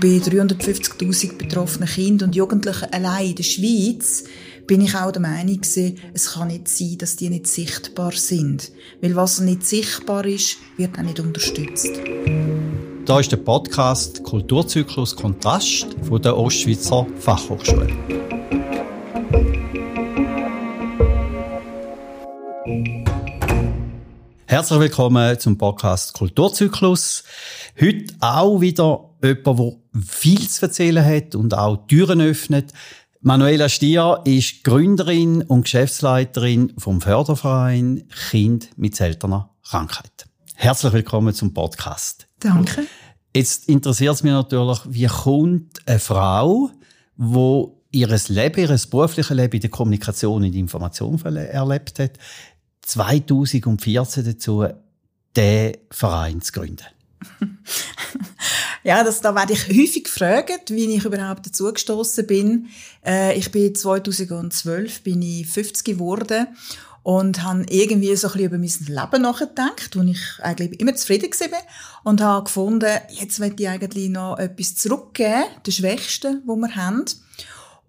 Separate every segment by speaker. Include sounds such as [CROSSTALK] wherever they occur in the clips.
Speaker 1: Bei 350.000 betroffenen Kindern und Jugendlichen allein in der Schweiz bin ich auch der Meinung gewesen, es kann nicht sein, dass die nicht sichtbar sind. Weil was nicht sichtbar ist, wird auch nicht unterstützt.
Speaker 2: Da ist der Podcast Kulturzyklus Kontrast von der Ostschweizer Fachhochschule. Herzlich willkommen zum Podcast Kulturzyklus. Heute auch wieder jemand, der viel zu erzählen hat und auch Türen öffnet. Manuela Stier ist Gründerin und Geschäftsleiterin vom Förderverein Kind mit seltener Krankheit. Herzlich willkommen zum Podcast.
Speaker 1: Danke.
Speaker 2: Jetzt interessiert es mich natürlich, wie kommt eine Frau, die ihres Leben, ihres beruflichen Leben in der Kommunikation und Information erlebt hat, 2014 dazu, den Verein zu gründen? [LAUGHS]
Speaker 1: ja, das, da werde ich häufig gefragt, wie ich überhaupt dazu gestoßen bin. Äh, ich bin 2012 bin ich 50 geworden und habe irgendwie so ein bisschen über mein Leben nachgedacht, wo ich eigentlich immer zufrieden war und habe gefunden, jetzt möchte ich eigentlich noch etwas zurückgeben, der Schwächsten, wo wir haben.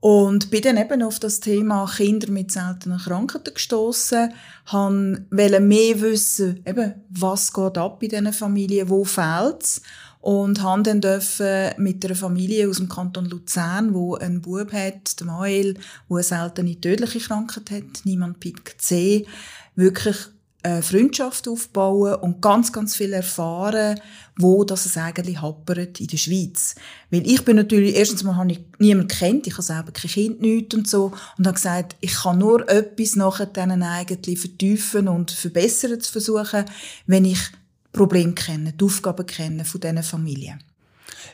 Speaker 1: Und bin dann eben auf das Thema Kinder mit seltenen Krankheiten gestoßen, wollte mehr wissen, eben, was geht ab in diesen Familien, wo fehlt's und haben dann dürfen mit einer Familie aus dem Kanton Luzern, wo ein Bub hat, der Mael, wo eine seltene tödliche Krankheit hat, niemand Pik C, wirklich eine Freundschaft aufbauen und ganz, ganz viel erfahren, wo das es eigentlich happert in der Schweiz. Weil ich bin natürlich, erstens mal habe ich niemanden kennt, ich habe selber kein Kind, nichts und so, und habe gesagt, ich kann nur etwas nachher denen eigentlich vertiefen und verbessern zu versuchen, wenn ich Probleme kenne, die Aufgaben kenne von diesen Familien.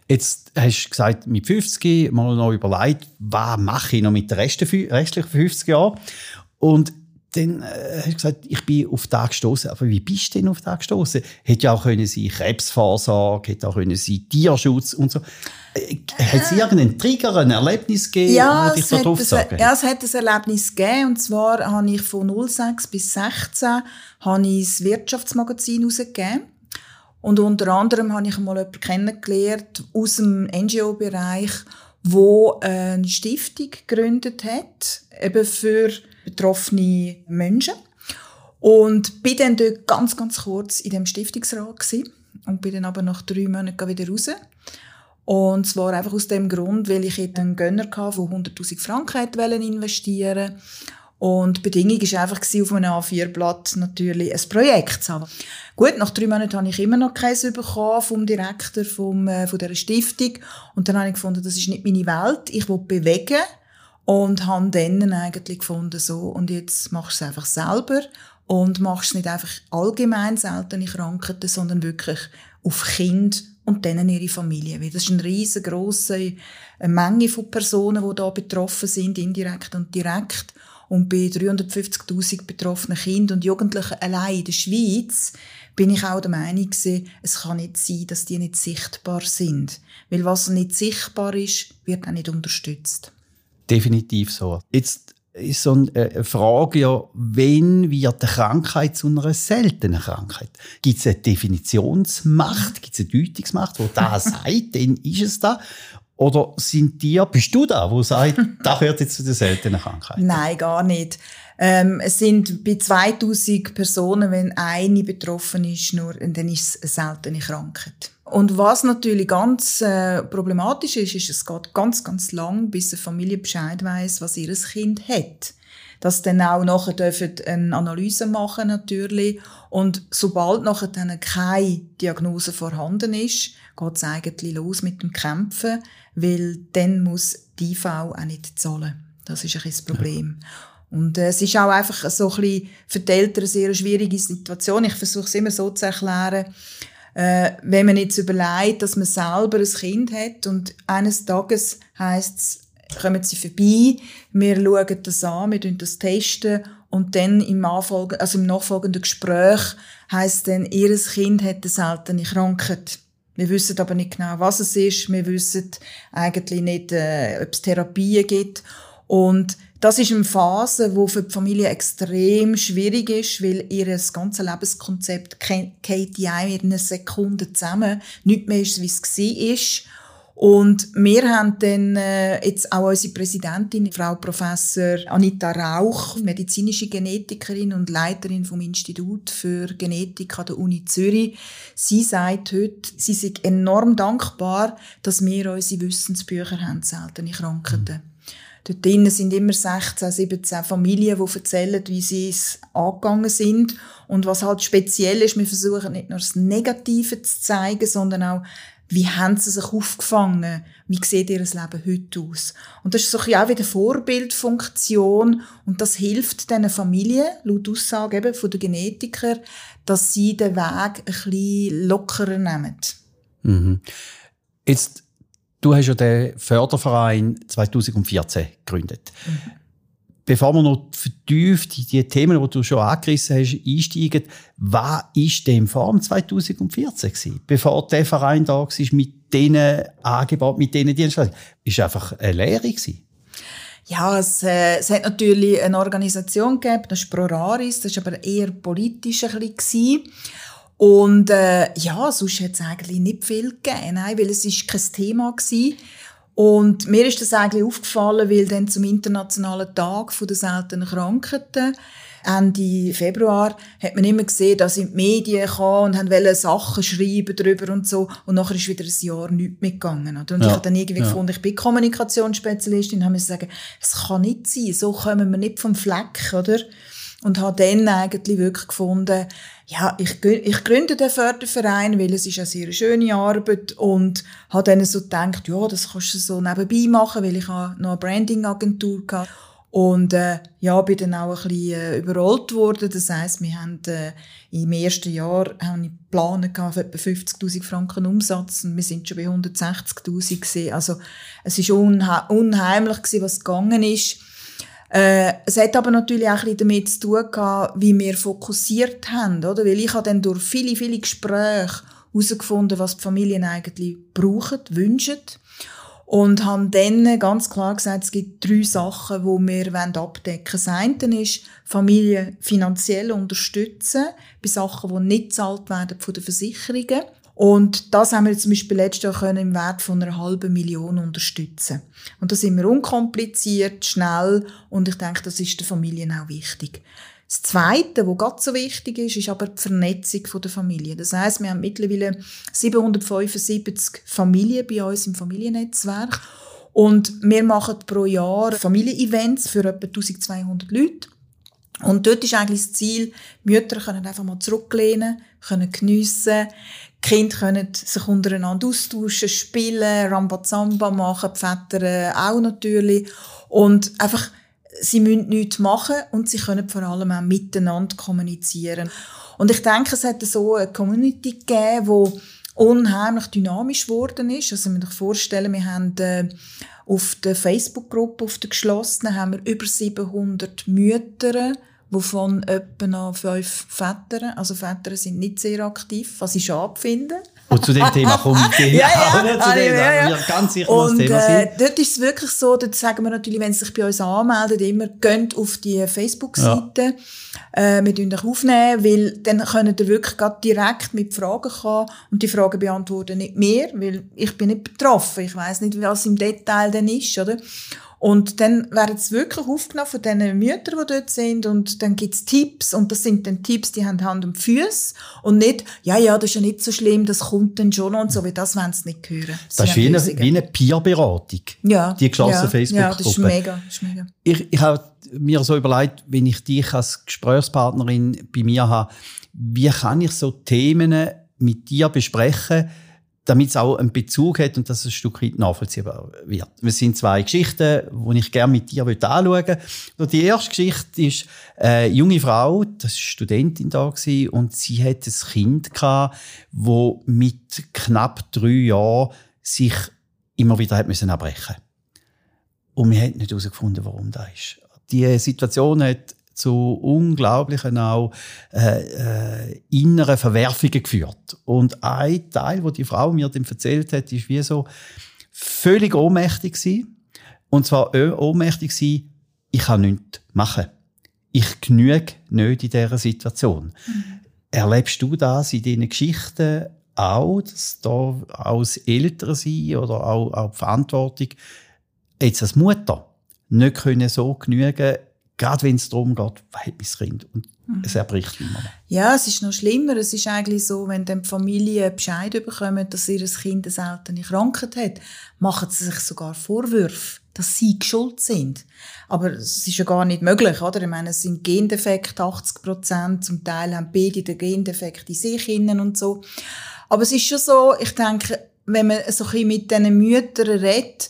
Speaker 2: Jetzt hast du gesagt, mit 50 mal noch überlegt, was mache ich noch mit den restlichen 50 Jahren? Und dann äh, hast du gesagt, ich bin auf das gestoßen. Aber wie bist du denn auf das gestoßen? Hätte ja auch können sein Krebsvorsorge, hätte auch können sein Tierschutz und so. Äh, hat es irgendeinen Trigger, ein Erlebnis gegeben?
Speaker 1: Ja, es hat, ein, ja, es hat ein Erlebnis gegeben. Und zwar habe ich von 06 bis 16 habe ich das Wirtschaftsmagazin herausgegeben. Und unter anderem habe ich mal jemanden kennengelernt aus dem NGO-Bereich, wo eine Stiftung gegründet hat, eben für betroffene Menschen. Und bin dann dort ganz, ganz kurz in dem Stiftungsrat gewesen und bin dann aber nach drei Monaten wieder raus. Und zwar einfach aus dem Grund, weil ich einen Gönner hatte, der 100'000 Franken investieren und die Bedingung war einfach, auf einem A4-Blatt natürlich ein Projekt zu haben. Gut, nach drei Monaten habe ich immer noch keins bekommen vom Direktor vom, äh, von dieser Stiftung. Und dann habe ich gefunden, das ist nicht meine Welt. Ich will bewegen. Und habe dann eigentlich gefunden, so, und jetzt machst du es einfach selber und machst es nicht einfach allgemein seltene Krankheiten, sondern wirklich auf Kind und dann ihre Familie. Weil das ist eine riesengroße Menge von Personen, die da betroffen sind, indirekt und direkt. Und bei 350.000 betroffenen Kindern und Jugendlichen allein in der Schweiz bin ich auch der Meinung gewesen, es kann nicht sein, dass die nicht sichtbar sind. Weil was nicht sichtbar ist, wird auch nicht unterstützt.
Speaker 2: Definitiv so. Jetzt ist so eine Frage ja, wenn wird eine Krankheit zu einer seltenen Krankheit? Gibt es eine Definitionsmacht, gibt es eine Deutungsmacht, wo da [LAUGHS] sagt, dann ist es da? Oder sind die, bist du da, wo sagt, [LAUGHS] da gehört jetzt zu den seltenen Krankheiten?
Speaker 1: Nein, gar nicht. Ähm, es sind bei 2000 Personen, wenn eine betroffen ist, nur, dann ist es eine seltene Krankheit. Und was natürlich ganz äh, problematisch ist, ist, es geht ganz, ganz lang, bis eine Familie Bescheid weiß, was ihr Kind hat. Dass dann auch nachher dürfen eine Analyse machen natürlich. Und sobald nachher dann keine Diagnose vorhanden ist, geht es eigentlich los mit dem Kämpfen weil dann muss die IV auch nicht zahlen. Das ist ein das Problem. Ja. Und äh, es ist auch einfach so ein bisschen für die Eltern eine sehr schwierige Situation. Ich versuche es immer so zu erklären, äh, wenn man jetzt überlegt, dass man selber ein Kind hat und eines Tages heisst es, kommen sie vorbei, wir schauen das an, wir das testen und dann im, also im nachfolgenden Gespräch heisst dann, ihr Kind hat eine seltene Krankheit. Wir wissen aber nicht genau, was es ist. Wir wissen eigentlich nicht, äh, ob es Therapien gibt. Und das ist eine Phase, wo für die Familie extrem schwierig ist, weil ihr ganzes Lebenskonzept geht in einer Sekunde zusammen. Nicht mehr ist, wie es war. Und wir haben dann äh, jetzt auch unsere Präsidentin, Frau Professor Anita Rauch, medizinische Genetikerin und Leiterin vom Institut für Genetik an der Uni Zürich. Sie sagt heute, sie ist enorm dankbar, dass wir unsere Wissensbücher haben, seltene Krankheiten. Dort drinnen sind immer 16, 17 Familien, die erzählen, wie sie es angegangen sind. Und was halt speziell ist, wir versuchen nicht nur das Negative zu zeigen, sondern auch, wie haben sie sich aufgefangen? Wie sieht ihr Leben heute aus? Und das ist so ein auch wieder Vorbildfunktion und das hilft diesen Familien, laut Aussage eben von den Genetikern, dass sie den Weg ein bisschen lockerer nehmen.
Speaker 2: Mhm. Jetzt, du hast ja den Förderverein 2014 gegründet. Mhm bevor wir noch vertieft in die Themen, die du schon angerissen hast, einsteigen, was war denn vor dem 2014 gewesen? Bevor der Verein da war, mit diesen Angeboten, mit diesen Dienstleistungen? Ist einfach eine Lehre gewesen?
Speaker 1: Ja, es, äh, es hat natürlich eine Organisation gegeben, das ist Proraris, das war aber eher politisch ein bisschen. Und äh, ja, sonst hat es eigentlich nicht viel gegeben, nein, weil es ist kein Thema war. Und mir ist das eigentlich aufgefallen, weil dann zum internationalen Tag der seltenen Krankheiten Ende Februar hat man immer gesehen, dass in die Medien kam und haben Sachen schreiben darüber und so. Und nachher ist wieder ein Jahr nichts mehr gegangen. Und ja, ich habe dann irgendwie ja. gefunden, ich bin Kommunikationsspezialistin und habe mir sagen, es kann nicht sein, so kommen wir nicht vom Fleck, oder? Und habe dann eigentlich wirklich gefunden, ja, ich, ich gründe den Förderverein, weil es ist eine sehr schöne Arbeit und habe dann so gedacht, ja, das kannst du so nebenbei machen, weil ich noch eine Branding-Agentur hatte. Und äh, ja, bin dann auch ein bisschen äh, überrollt worden. Das heisst, wir haben äh, im ersten Jahr haben ich Pläne gehabt, etwa 50'000 Franken Umsatz und wir sind schon bei 160'000 gesehen. Also es ist unha unheimlich gewesen, was gegangen ist. Äh, es hat aber natürlich auch ein damit zu tun gehabt, wie wir fokussiert haben, oder? Weil ich habe dann durch viele, viele Gespräche herausgefunden, was die Familien eigentlich brauchen, wünschen. Und haben dann ganz klar gesagt, es gibt drei Sachen, die wir abdecken wollen. Das eine ist, Familien finanziell unterstützen bei Sachen, die nicht gezahlt werden von den Versicherungen. Und das haben wir zum Beispiel letztes Jahr können im Wert von einer halben Million unterstützen. Und da sind wir unkompliziert, schnell und ich denke, das ist den Familien auch wichtig. Das Zweite, was ganz so wichtig ist, ist aber die Vernetzung der Familie. Das heißt, wir haben mittlerweile 775 Familien bei uns im Familiennetzwerk und wir machen pro Jahr Familienevents für etwa 1200 Leute. Und dort ist eigentlich das Ziel, Mütter können einfach mal zurücklehnen, können geniessen, Kinder können sich untereinander austauschen, spielen, Rambazamba machen, die Väter auch natürlich. Und einfach, sie müssen nichts machen und sie können vor allem auch miteinander kommunizieren. Und ich denke, es hat so eine Community gegeben, die unheimlich dynamisch geworden ist. Also, man sich vorstellen, wir haben äh, auf der Facebook-Gruppe, auf der geschlossenen, haben wir über 700 Mütter, wovon etwa noch fünf Väter, also Väter sind nicht sehr aktiv, was ich schade finde.
Speaker 2: Und zu dem Thema [LAUGHS] kommt
Speaker 1: ja, ja, ja, zu dem, ja, ja. ganz sicher und, das Thema sein. Äh, dort ist es wirklich so, dort sagen wir natürlich, wenn sie sich bei uns anmelden, immer, geht auf die Facebook-Seite, ja. äh, wir tun euch aufnehmen, weil dann können ihr wirklich direkt mit Fragen kommen und die Fragen beantworten nicht mehr, weil ich bin nicht betroffen, ich weiß nicht, was im Detail dann ist, oder? Und dann werden es wirklich aufgenommen von den Müttern, die dort sind und dann gibt's Tipps und das sind dann Tipps, die haben Hand und Füße und nicht, ja, ja, das ist ja nicht so schlimm, das kommt dann schon und so, wie das wollen sie nicht hören.
Speaker 2: Das, das ist wie eine, wie eine Peer-Beratung.
Speaker 1: Ja.
Speaker 2: Die geschlossene
Speaker 1: ja,
Speaker 2: Facebook-Gruppe.
Speaker 1: Ja, das ist mega, das ist mega.
Speaker 2: Ich, ich habe mir so überlegt, wenn ich dich als Gesprächspartnerin bei mir habe, wie kann ich so Themen mit dir besprechen, damit es auch einen Bezug hat und dass es ein Stück weit nachvollziehbar wird. Es sind zwei Geschichten, die ich gerne mit dir anschauen möchte. Die erste Geschichte ist eine junge Frau, das war Studentin da und sie hat ein Kind gehabt, das mit knapp drei Jahren sich immer wieder hat müssen abbrechen Und wir haben nicht herausgefunden, warum das ist. Die Situation hat zu unglaublichen auch äh, äh, inneren Verwerfungen geführt. Und ein Teil, wo die Frau mir dann erzählt hat, ist wie so völlig ohnmächtig gewesen. Und zwar ohnmächtig gewesen, ich kann nichts machen. Ich genüge nicht in dieser Situation. Mhm. Erlebst du das in deinen Geschichten auch, dass da als Eltern sein oder auch, auch die Verantwortung, jetzt als Mutter, nicht können so genügen, gerade wenn es darum geht, was hat mein Kind? Und mhm. es erbricht immer.
Speaker 1: Ja, es ist noch schlimmer. Es ist eigentlich so, wenn die Familie Bescheid bekommen, dass ihr Kind eine seltene Krankheit hat, machen sie sich sogar Vorwürfe dass sie geschuld sind. Aber es ist ja gar nicht möglich, oder? Ich meine, es sind Gendefekte, 80 Prozent, zum Teil haben beide den Gendefekt in sich innen und so. Aber es ist schon so, ich denke, wenn man so ein bisschen mit diesen Müttern redet,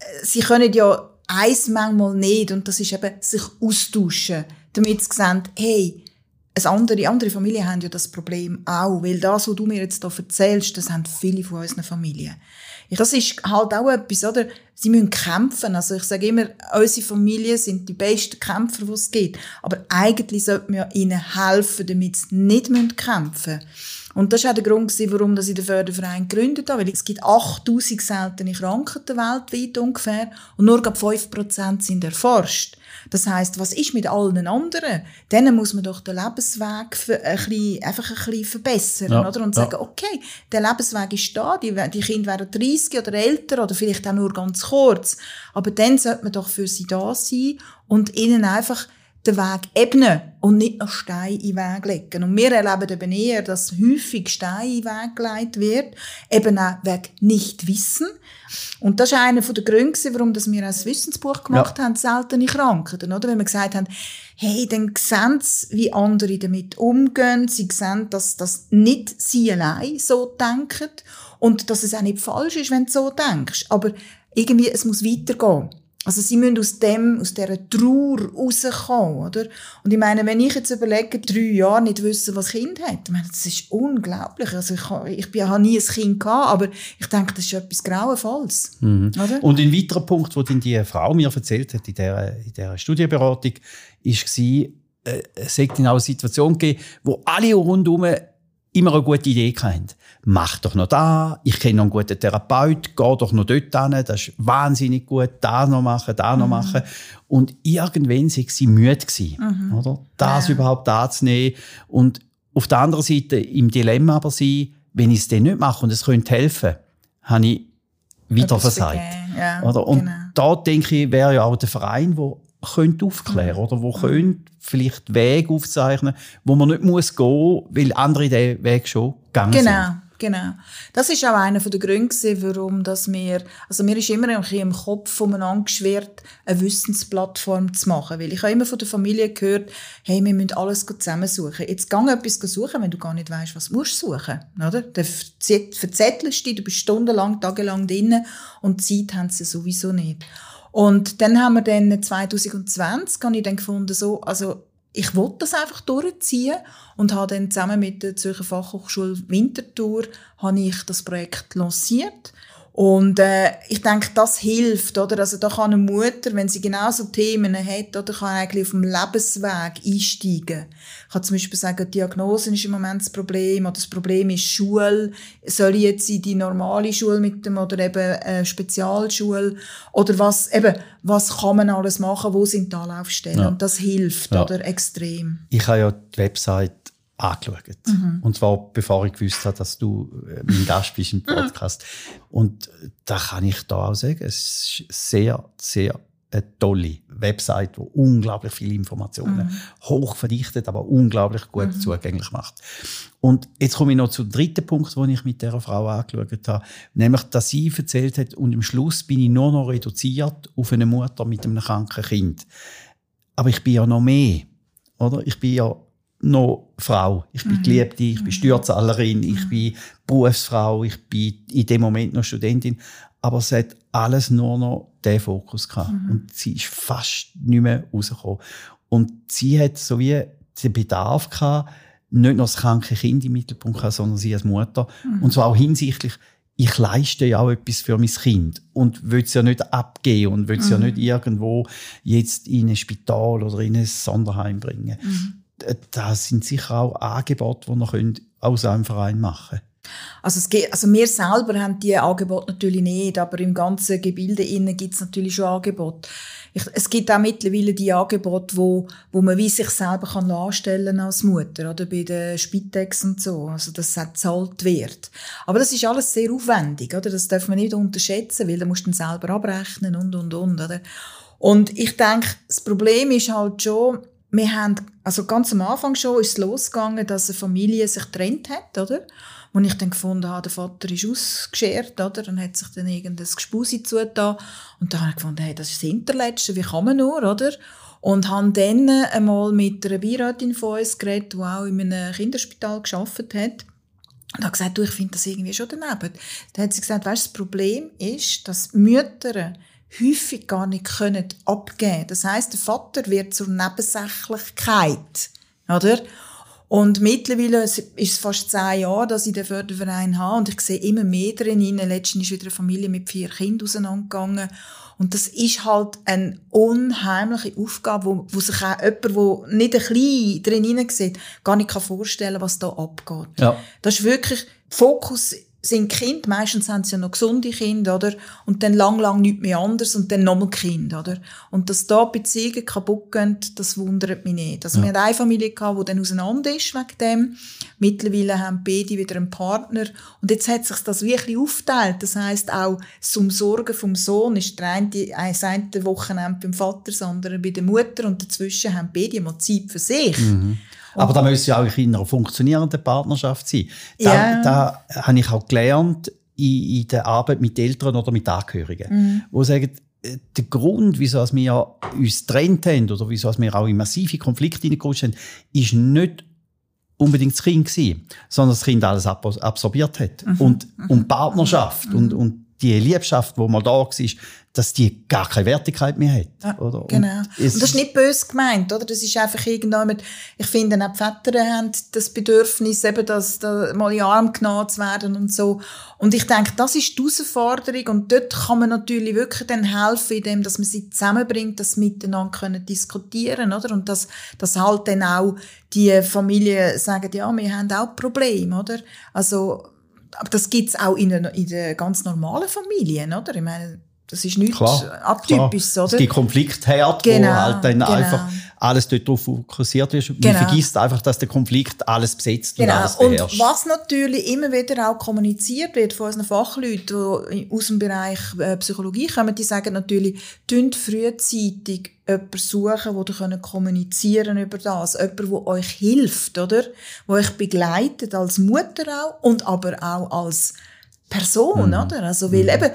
Speaker 1: äh, sie können ja eins manchmal nicht, und das ist eben sich austauschen, damit sie sehen, hey, eine andere, andere Familien haben ja das Problem auch, weil das, was du mir jetzt hier erzählst, das haben viele von unseren Familien. Das ist halt auch etwas, oder? Sie müssen kämpfen. Also ich sage immer, unsere Familien sind die besten Kämpfer, die es gibt. Aber eigentlich sollte man ihnen helfen, damit sie nicht kämpfen müssen. Und das war auch der Grund, warum ich den Förderverein gegründet habe. Weil es gibt 8000 seltene Krankheiten weltweit ungefähr. Und nur 5% sind erforscht. Das heißt, was ist mit allen anderen? Denen muss man doch den Lebensweg ein bisschen, einfach ein bisschen verbessern, ja, oder? Und sagen, ja. okay, der Lebensweg ist da, die, die Kinder werden 30 oder älter oder vielleicht auch nur ganz kurz. Aber dann sollte man doch für sie da sein und ihnen einfach den Weg ebnen und nicht noch Steine in den Weg legen. Und wir erleben eben eher, dass häufig Steine in den Weg gelegt wird, eben auch wegen Nichtwissen. Und das ist einer der Gründe, warum wir ein Wissensbuch gemacht ja. haben, seltene Krankheiten, oder? Wenn wir gesagt haben, hey, dann sehen sie, wie andere damit umgehen, sie sehen, dass das nicht sie allein so denken und dass es auch nicht falsch ist, wenn du so denkst. Aber irgendwie, es muss weitergehen. Also sie müssen aus dem, aus dieser Trauer rauskommen, oder? Und ich meine, wenn ich jetzt überlege, drei Jahre nicht wissen, was Kind hat, ich meine, das ist unglaublich. Also ich, ich, ich habe nie ein Kind gehabt, aber ich denke, das ist etwas Grauenvolles.
Speaker 2: Mhm. Oder? Und ein weiterer Punkt, den die Frau mir erzählt hat in dieser, in dieser Studienberatung, war, äh, es hätte auch eine Situation gegeben, wo alle rundherum immer eine gute Idee hatten. Mach doch noch da, ich kenne noch einen guten Therapeut, geh doch noch dort hin, das ist wahnsinnig gut, da noch machen, da noch mhm. machen. Und irgendwann sind sie müde gewesen, mhm. oder? Das ja. überhaupt anzunehmen. Und auf der anderen Seite im Dilemma aber sein, wenn ich es dann nicht mache und es könnte helfen, habe ich wieder versagt. Ja, oder? Und genau. da denke ich, wäre ja auch der Verein, der könnte aufklären mhm. oder wo mhm. könnte vielleicht Weg aufzeichnen, wo man nicht muss gehen, weil andere den Weg schon gegangen
Speaker 1: genau.
Speaker 2: sind.
Speaker 1: Genau. Das ist auch einer der Gründe, warum dass wir, also mir ist immer im Kopf umeinander geschwirrt, eine Wissensplattform zu machen. Weil ich habe immer von der Familie gehört, hey, wir müssen alles zusammensuchen. Jetzt gang etwas suchen, wenn du gar nicht weißt, was du musst suchen. Oder? Dann verzettelst du dich, du bist stundenlang, tagelang drin und Zeit haben sie sowieso nicht. Und dann haben wir dann 2020, habe ich dann gefunden, so, also ich wollte das einfach durchziehen und habe dann zusammen mit der Zürcher Fachhochschule Winterthur habe ich das Projekt lanciert und äh, ich denke, das hilft, oder? Also da kann eine Mutter, wenn sie genauso Themen hat, oder kann eigentlich auf dem Lebensweg einsteigen. Ich kann zum Beispiel sagen, die Diagnose ist im Moment das Problem, oder das Problem ist Schule. Soll ich jetzt in die normale Schule mit dem, oder eben äh, Spezialschule? Oder was, eben, was kann man alles machen? Wo sind die Anlaufstellen? Ja. Und das hilft, ja. oder? Extrem.
Speaker 2: Ich habe ja die Website angeschaut. Mhm. Und zwar bevor ich gewusst habe, dass du äh, mein Gast bist im [LAUGHS] Podcast. Und da kann ich da auch sagen, es ist sehr, sehr eine tolle Website, die unglaublich viele Informationen mhm. hoch verdichtet, aber unglaublich gut mhm. zugänglich macht. Und jetzt komme ich noch zum dritten Punkt, den ich mit dieser Frau angeschaut habe, nämlich, dass sie erzählt hat, und am Schluss bin ich nur noch reduziert auf eine Mutter mit einem kranken Kind. Aber ich bin ja noch mehr, oder? Ich bin ja noch Frau. Ich bin mhm. Geliebte, ich bin mhm. Steuerzahlerin, ich mhm. bin Berufsfrau, ich bin in dem Moment noch Studentin. Aber es hat alles nur noch den Fokus gehabt. Mhm. Und sie ist fast nicht mehr rausgekommen. Und sie hat so wie den Bedarf gehabt, nicht nur das kranke Kind im Mittelpunkt gehabt, sondern sie als Mutter. Mhm. Und zwar auch hinsichtlich, ich leiste ja auch etwas für mein Kind und will es ja nicht abgeben und will es ja mhm. nicht irgendwo jetzt in ein Spital oder in ein Sonderheim bringen. Mhm. Äh, da sind sicher auch Angebote, die man aus einem Verein machen.
Speaker 1: Also, es geht, also wir selber haben die Angebote natürlich nicht, aber im ganzen Gebilde innen gibt es natürlich schon Angebote. Ich, es gibt auch mittlerweile die Angebote, wo, wo man wie sich selber kann anstellen als Mutter, oder bei der Spitex und so, also dass es gezahlt wird. Aber das ist alles sehr aufwendig, oder? Das darf man nicht unterschätzen, weil da musst du dann selber abrechnen und, und, und, oder? Und ich denke, das Problem ist halt schon, wir haben, also ganz am Anfang schon ist es losgegangen, dass eine Familie sich getrennt hat, oder? Und ich dann gefunden habe, der Vater ist ausgeschert, oder? Dann hat sich dann irgendein Gespusi zugetan. Und dann habe ich gefunden, hey, das ist das Hinterletzte, wie kann man nur, oder? Und habe dann einmal mit einer Beirätin von uns geredet, die auch in einem Kinderspital gearbeitet hat. Und habe gesagt, du, ich finde das irgendwie schon daneben. Dann hat sie gesagt, weißt, das Problem ist, dass Mütter häufig gar nicht können abgeben. Das heißt, der Vater wird zur Nebensächlichkeit, oder? Und mittlerweile ist es fast zehn Jahre, dass ich den Förderverein habe und ich sehe immer mehr drin. Letztens ist wieder eine Familie mit vier Kindern auseinandergegangen. Und das ist halt eine unheimliche Aufgabe, wo, wo sich auch jemand, der nicht ein bisschen drin sieht, gar nicht vorstellen kann, was da abgeht. Ja. Das ist wirklich, Fokus sind Kind, meistens haben sie ja noch gesunde Kinder, oder? Und dann lang, lang nichts mehr anders und dann nochmal Kind, oder? Und dass da Beziehungen kaputt gehen, das wundert mich nicht. Also ja. wir hatten eine Familie gehabt, die dann auseinander ist wegen dem. Mittlerweile haben beide wieder einen Partner. Und jetzt hat sich das wirklich aufgeteilt. Das heisst auch, zum Sorgen vom Sohn ist der eine, das eine Wochenende beim Vater, das andere bei der Mutter und dazwischen haben beide mal Zeit für sich. Mhm.
Speaker 2: Aber da müssen ja auch in einer funktionierenden Partnerschaft sein. Da, ja. da habe ich auch gelernt in, in der Arbeit mit Eltern oder mit Angehörigen, mhm. wo sagen, äh, der Grund, wieso wir uns getrennt haben oder wieso wir auch in massive Konflikte hineingerutscht sind, ist nicht unbedingt das Kind gewesen, sondern das Kind alles absorbiert hat. Mhm. Und, und Partnerschaft mhm. und, und die Liebschaft, die mal da war, dass die gar keine Wertigkeit mehr hat. Ja, oder?
Speaker 1: Genau. Und, und, das ist nicht böse gemeint, oder? Das ist einfach irgendjemand, ich finde, auch die Väter haben das Bedürfnis, eben, dass da mal in Arm genommen zu werden und so. Und ich denke, das ist die Herausforderung und dort kann man natürlich wirklich dann helfen, indem, dass man sie zusammenbringt, dass sie miteinander können diskutieren, oder? Und dass, dass halt dann auch die Familien sagen, ja, wir haben auch Probleme, oder? Also, aber das gibt's auch in, den, in den ganz normalen Familien, oder? Ich meine, das ist nichts klar, atypisches,
Speaker 2: klar. oder? Es gibt Konfliktherd, genau, wo halt dann genau. einfach alles dort drauf fokussiert. Man genau. vergisst einfach, dass der Konflikt alles besetzt
Speaker 1: genau.
Speaker 2: und alles beherrscht.
Speaker 1: Und was natürlich immer wieder auch kommuniziert wird von unseren Fachleuten, die aus dem Bereich äh, Psychologie kommen, die sagen natürlich, tünt frühzeitig jemanden suchen, wo ihr kommunizieren über das. Jemand, der euch hilft, oder? Der euch begleitet, als Mutter auch und aber auch als Person, mhm. oder? Also, weil mhm. eben,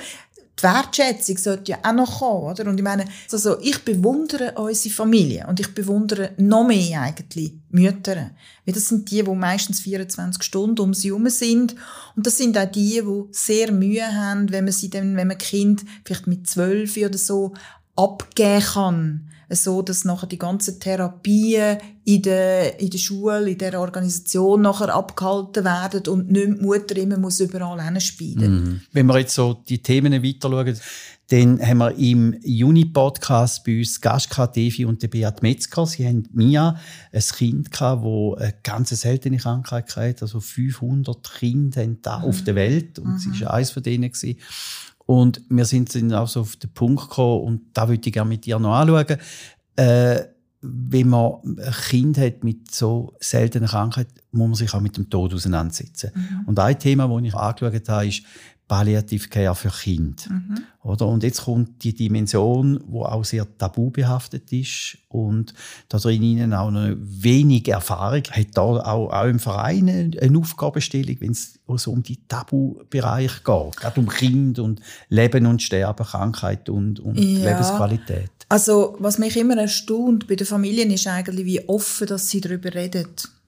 Speaker 1: die Wertschätzung sollte ja auch noch kommen, oder? Und ich meine, also ich bewundere unsere Familie und ich bewundere noch mehr eigentlich Mütter. Weil das sind die, die meistens 24 Stunden um sie herum sind. Und das sind auch die, die sehr Mühe haben, wenn man sie dann, wenn man Kind vielleicht mit zwölf oder so abgeben kann so, dass nachher die ganzen Therapien in der, in der Schule, in der Organisation nachher abgehalten werden und nicht die Mutter immer muss überall hinspielen.
Speaker 2: Mhm. Wenn wir jetzt so die Themen weiter schauen, dann haben wir im Juni-Podcast bei uns Gast gehabt, Devi und Beat Metzger. Sie haben Mia, ein Kind gehabt, das eine ganz seltene Krankheit hatte. Also 500 Kinder haben da mhm. auf der Welt und mhm. sie war eines von denen. Gewesen. Und wir sind dann auch so auf den Punkt gekommen, und da würde ich gerne mit dir noch anschauen, äh, wenn man ein Kind hat mit so seltenen Krankheiten, muss man sich auch mit dem Tod auseinandersetzen. Mhm. Und ein Thema, das ich angeschaut habe, ist Palliative Care für Kinder. Mhm. Oder? Und jetzt kommt die Dimension, die auch sehr tabu behaftet ist und da drin auch noch wenig Erfahrung hat da auch, auch im Verein eine Aufgabenstellung, wenn es so um die Tabubereich geht, gerade um Kind und Leben und Sterben, Krankheit und, und ja. Lebensqualität.
Speaker 1: Also was mich immer erstaunt bei den Familien ist eigentlich, wie offen dass sie darüber reden.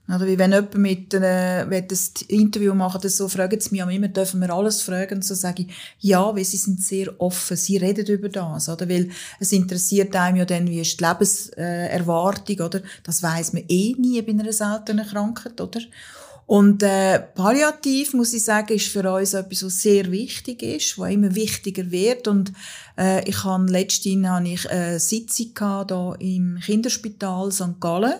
Speaker 1: Oder wie wenn jemand mit äh, das Interview macht, das so fragen sie mich immer, dürfen wir alles fragen? So sage ich, ja, weil sie sind sehr offen, sie reden über das, oder? Weil es interessiert einem ja dann, wie ist die Lebenserwartung, oder? Das weiß man eh nie bei einer seltenen Krankheit, oder? Und äh, Palliativ, muss ich sagen, ist für uns etwas, was sehr wichtig ist, was immer wichtiger wird. Und äh, ich habe letztens habe ich eine Sitzung gehabt, hier im Kinderspital St. Gallen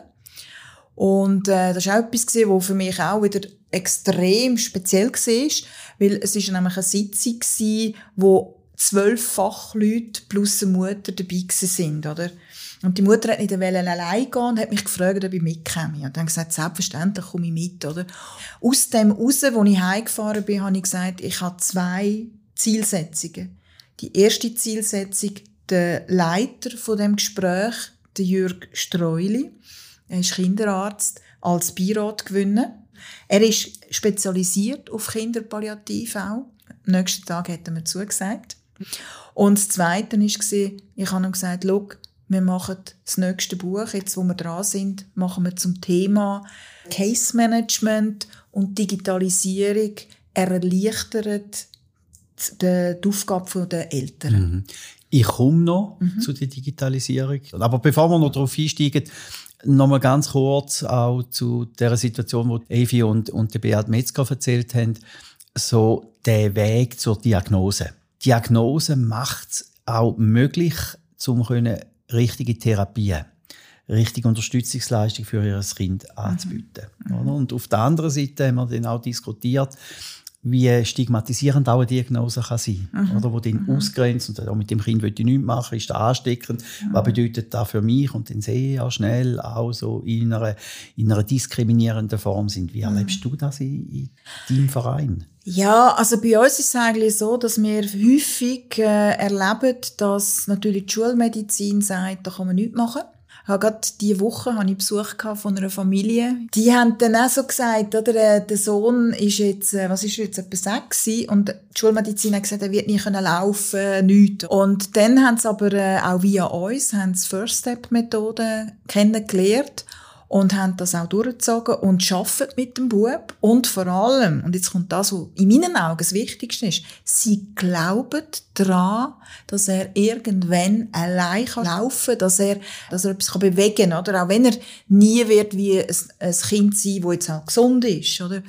Speaker 1: und äh, das war auch etwas, was für mich auch wieder extrem speziell war, weil es ist nämlich eine Sitzung war, wo zwölf Fachleute plus eine Mutter dabei sind, oder? Und die Mutter hat nicht allein gehen und hat mich gefragt, ob ich mitkomme. Und dann gesagt, selbstverständlich komme ich mit, oder? Aus dem raus, wo ich heimgefahren bin, habe ich gesagt, ich habe zwei Zielsetzungen. Die erste Zielsetzung, der Leiter von dem Gespräch, der Jürg Streuli, er ist Kinderarzt, als Beirat gewinnen. Er ist spezialisiert auf Kinderpalliativ auch. Am nächsten Tag hat er mir zugesagt. Und das Zweite war, ich habe ihm gesagt, schau, wir machen das nächste Buch, jetzt wo wir dran sind, machen wir zum Thema Case Management und Digitalisierung. Er erleichtert die, die Aufgabe der Eltern.
Speaker 2: Mhm. Ich komme noch mhm. zu der Digitalisierung. Aber bevor wir noch darauf einsteigen, noch mal ganz kurz auch zu der Situation, wo Evi und, und der Beat Metzger erzählt haben, so der Weg zur Diagnose. Diagnose macht es auch möglich, um richtige Therapien, richtige Unterstützungsleistung für ihr Kind anzubieten. Mhm. Und auf der anderen Seite haben wir dann auch diskutiert, wie stigmatisierend auch eine Diagnose kann sein mhm. oder wo den mhm. ausgrenzt und auch mit dem Kind will ich nichts machen, ist das ansteckend, mhm. was bedeutet das für mich und dann sehe ich auch schnell auch so in einer, in einer diskriminierenden Form sind. Wie erlebst mhm. du das in, in deinem Verein?
Speaker 1: Ja, also bei uns ist es eigentlich so, dass wir häufig äh, erleben, dass natürlich die Schulmedizin sagt, da kann man nichts machen habe gerade diese Woche habe ich Besuch von einer Familie. Die haben dann auch so gesagt, oder, äh, der Sohn ist jetzt, äh, was ist jetzt, etwa sechs und die Schulmedizin hat gesagt, er wird nicht laufen können nichts. Und dann haben sie aber äh, auch via uns, haben First-Step-Methode kennengelernt und haben das auch durchgezogen und arbeiten mit dem Bub. Und vor allem, und jetzt kommt das, was in meinen Augen das Wichtigste ist, sie glauben daran, dass er irgendwann allein kann laufen kann, dass er, dass er etwas bewegen kann, oder? Auch wenn er nie wird wie ein, ein Kind sein, das jetzt auch gesund ist, oder?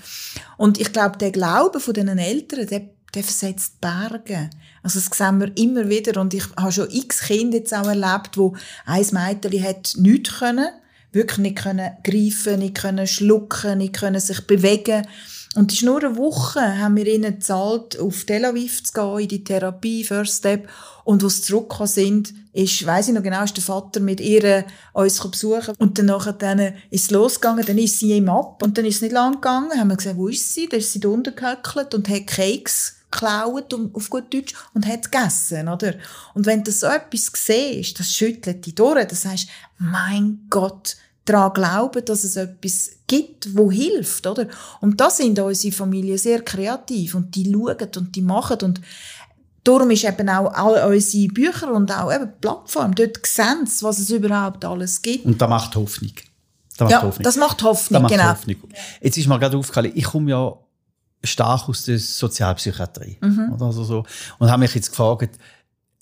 Speaker 1: Und ich glaube, der Glaube von diesen Eltern, der, der versetzt Berge. Also das sehen wir immer wieder und ich habe schon x Kinder jetzt auch erlebt, wo ein Mädchen hat nichts können wirklich nicht können greifen, nicht können schlucken, nicht können sich bewegen. Und ist nur eine Woche, haben wir ihnen gezahlt, auf Tel Aviv zu gehen, in die Therapie, First Step. Und wo sie zurückgekommen sind, ist, weiss ich noch genau, ist der Vater mit ihr uns besuchen. Und dann nachher ist es losgegangen, dann ist sie ihm ab. Und dann ist es nicht lang gegangen, haben wir gesagt, wo ist sie? Dann ist sie da unten gehöckelt und hat Keks geklaut, auf gut Deutsch, und hat gegessen, oder? Und wenn du so etwas siehst, das schüttelt dich durch, das heißt, mein Gott, daran glauben, dass es etwas gibt, wo hilft, oder? Und da sind unsere Familien sehr kreativ und die schauen und die machen und darum ist eben auch all unsere Bücher und auch eben Plattform dort sehen was es überhaupt alles gibt.
Speaker 2: Und da macht Hoffnung. Das macht
Speaker 1: ja, Hoffnung. das macht Hoffnung,
Speaker 2: das
Speaker 1: genau.
Speaker 2: Macht Hoffnung. Jetzt ist mir gerade aufgefallen, ich komme ja stark aus der Sozialpsychiatrie. Mhm. Also so, und habe mich jetzt gefragt,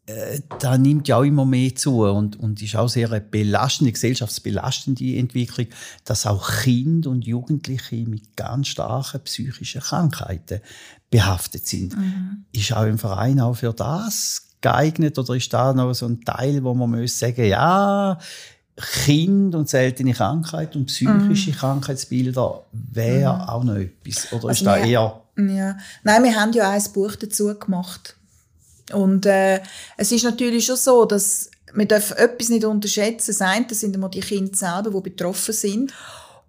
Speaker 2: äh, da nimmt ja auch immer mehr zu und, und ist auch sehr eine belastende, gesellschaftsbelastende Entwicklung, dass auch Kinder und Jugendliche mit ganz starken psychischen Krankheiten behaftet sind. Mhm. Ist auch im Verein auch für das geeignet oder ist da noch so ein Teil, wo man muss sagen, ja, Kind und seltene Krankheit und psychische mhm. Krankheitsbilder wäre mhm. auch noch etwas? Oder also ist da eher...
Speaker 1: Ja. Nein, wir haben ja ein Buch dazu gemacht und äh, es ist natürlich schon so, dass man darf etwas nicht unterschätzen. Das eine sind immer die Kinder selber, die betroffen sind.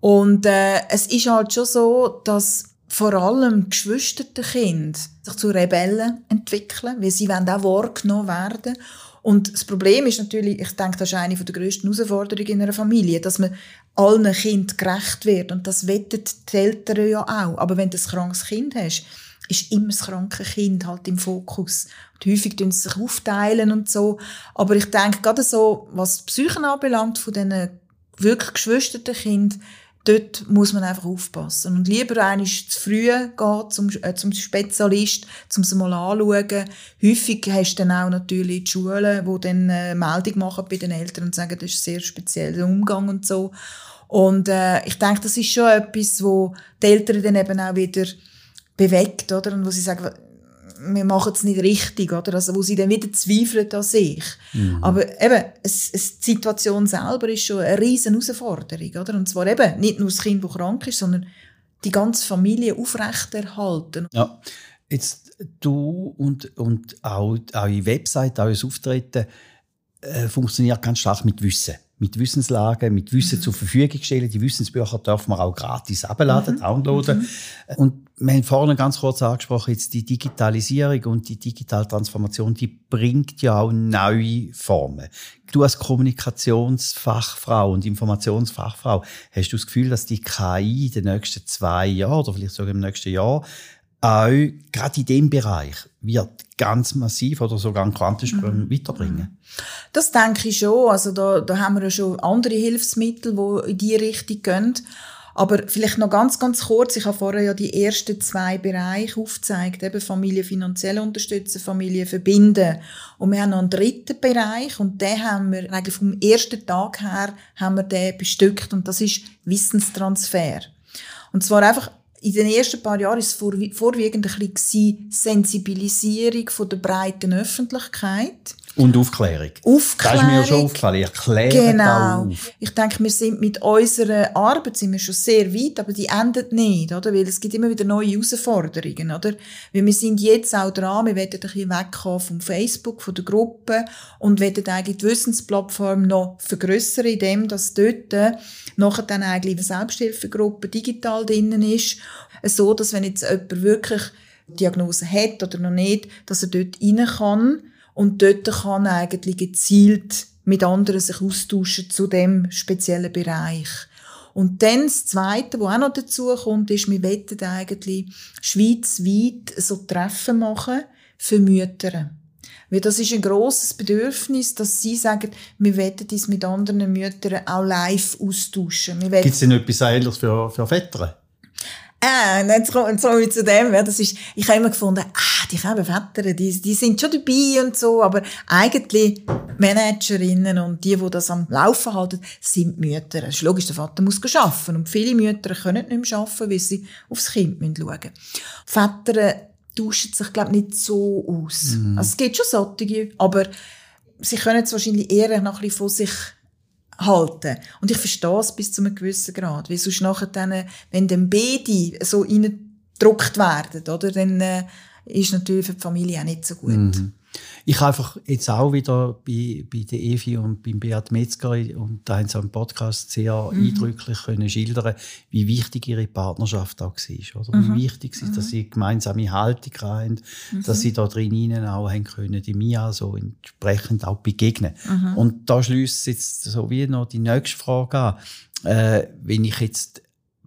Speaker 1: Und äh, es ist halt schon so, dass vor allem geschwisterte Kinder sich zu Rebellen entwickeln, weil sie wollen auch wahrgenommen werden. Und das Problem ist natürlich, ich denke, das ist eine der grössten Herausforderungen in einer Familie, dass man allen Kindern gerecht wird. Und das wettet die Eltern ja auch. Aber wenn du ein krankes Kind hast, ist immer das kranke Kind halt im Fokus. Und häufig tun sie sich aufteilen und so. Aber ich denke, gerade so, was die Psyche anbelangt, von diesen wirklich geschwisterten Kindern, dort muss man einfach aufpassen. Und lieber einmal zu früh gehen zum, äh, zum Spezialist, um es mal anschauen. Häufig hast du dann auch natürlich die Schulen, die dann äh, Meldung machen bei den Eltern und sagen, das ist ein sehr spezieller Umgang und so. Und äh, ich denke, das ist schon etwas, wo die Eltern dann eben auch wieder bewegt, oder? Und wo sie sagen, wir machen es nicht richtig, oder? Also, wo sie dann wieder zweifeln an sich. Mhm. Aber eben, es, es, die Situation selber ist schon eine riesen Herausforderung, oder? Und zwar eben nicht nur das Kind, das krank ist, sondern die ganze Familie aufrechterhalten.
Speaker 2: Ja, jetzt du und, und auch eure Website, auch euer Auftreten äh, funktioniert ganz stark mit Wissen mit Wissenslagen, mit Wissen mhm. zur Verfügung stellen. Die Wissensbücher dürfen wir auch gratis abladen, mhm. downloaden. Mhm. Und wir haben vorhin ganz kurz angesprochen, jetzt die Digitalisierung und die digitale Transformation, die bringt ja auch neue Formen. Du als Kommunikationsfachfrau und Informationsfachfrau, hast du das Gefühl, dass die KI in den nächsten zwei Jahren oder vielleicht sogar im nächsten Jahr auch gerade in dem Bereich wird ganz massiv oder sogar einen Quantensprung mhm. weiterbringen.
Speaker 1: Das denke ich schon. Also da, da haben wir ja schon andere Hilfsmittel, die in diese Richtung gehen. Aber vielleicht noch ganz, ganz kurz. Ich habe vorher ja die ersten zwei Bereiche aufgezeigt. Eben Familie finanziell unterstützen, Familie verbinden. Und wir haben noch einen dritten Bereich. Und den haben wir eigentlich vom ersten Tag her haben wir den bestückt. Und das ist Wissenstransfer. Und zwar einfach in den ersten paar Jahren war es vorwiegend ein bisschen Sensibilisierung der breiten Öffentlichkeit.
Speaker 2: Und Aufklärung.
Speaker 1: Aufklärung.
Speaker 2: Das ist mir ja schon aufgefallen. Erklären
Speaker 1: genau. Auf. Ich denke, wir sind mit unserer Arbeit sind wir schon sehr weit, aber die endet nicht, oder? Weil es gibt immer wieder neue Herausforderungen, oder? Weil wir sind jetzt auch dran, wir wollen ein bisschen wegkommen vom Facebook, von der Gruppe und wollen eigentlich die Wissensplattform noch vergrössern, indem dass dort nachher dann eigentlich eine Selbsthilfegruppe digital drinnen ist, so dass wenn jetzt jemand wirklich Diagnose hat oder noch nicht, dass er dort rein kann und dort kann eigentlich gezielt mit anderen sich austauschen zu dem speziellen Bereich. Und dann das Zweite, was auch noch dazu kommt, ist, wir wollen eigentlich schweizweit so Treffen machen für Mütter. Weil das ist ein grosses Bedürfnis, dass sie sagen, wir wollen uns mit anderen Müttern auch live austauschen.
Speaker 2: Gibt es denn etwas Ähnliches für, für Väter?
Speaker 1: Ah, und jetzt kommen wir zu dem, ja, das ist, ich habe immer gefunden, ah, die Väter, die, die sind schon dabei und so, aber eigentlich Managerinnen und die, die das am Laufen halten, sind Mütter. Es ist logisch, der Vater muss arbeiten und viele Mütter können nicht mehr arbeiten, weil sie aufs Kind schauen müssen. Väter tauschen sich, glaube ich, nicht so aus. Mm. Also es gibt schon solche, aber sie können es wahrscheinlich eher noch ein bisschen von sich halten. Und ich verstehe es bis zu einem gewissen Grad. Weil sonst nachher dann, wenn dann beide so reingedruckt werden, oder, dann äh, ist natürlich für die Familie auch nicht so gut. Mhm.
Speaker 2: Ich habe einfach jetzt auch wieder bei, bei der Evi und beim Beat Metzger und da haben sie im Podcast sehr mhm. eindrücklich können schildern, wie wichtig ihre Partnerschaft auch war. Oder? Mhm. Wie wichtig es ist, dass mhm. sie gemeinsame Haltung haben, mhm. dass sie da drinnen auch haben können, die Mia so entsprechend auch begegnen. Mhm. Und da schließt jetzt so wie noch die nächste Frage an. Äh, wenn ich jetzt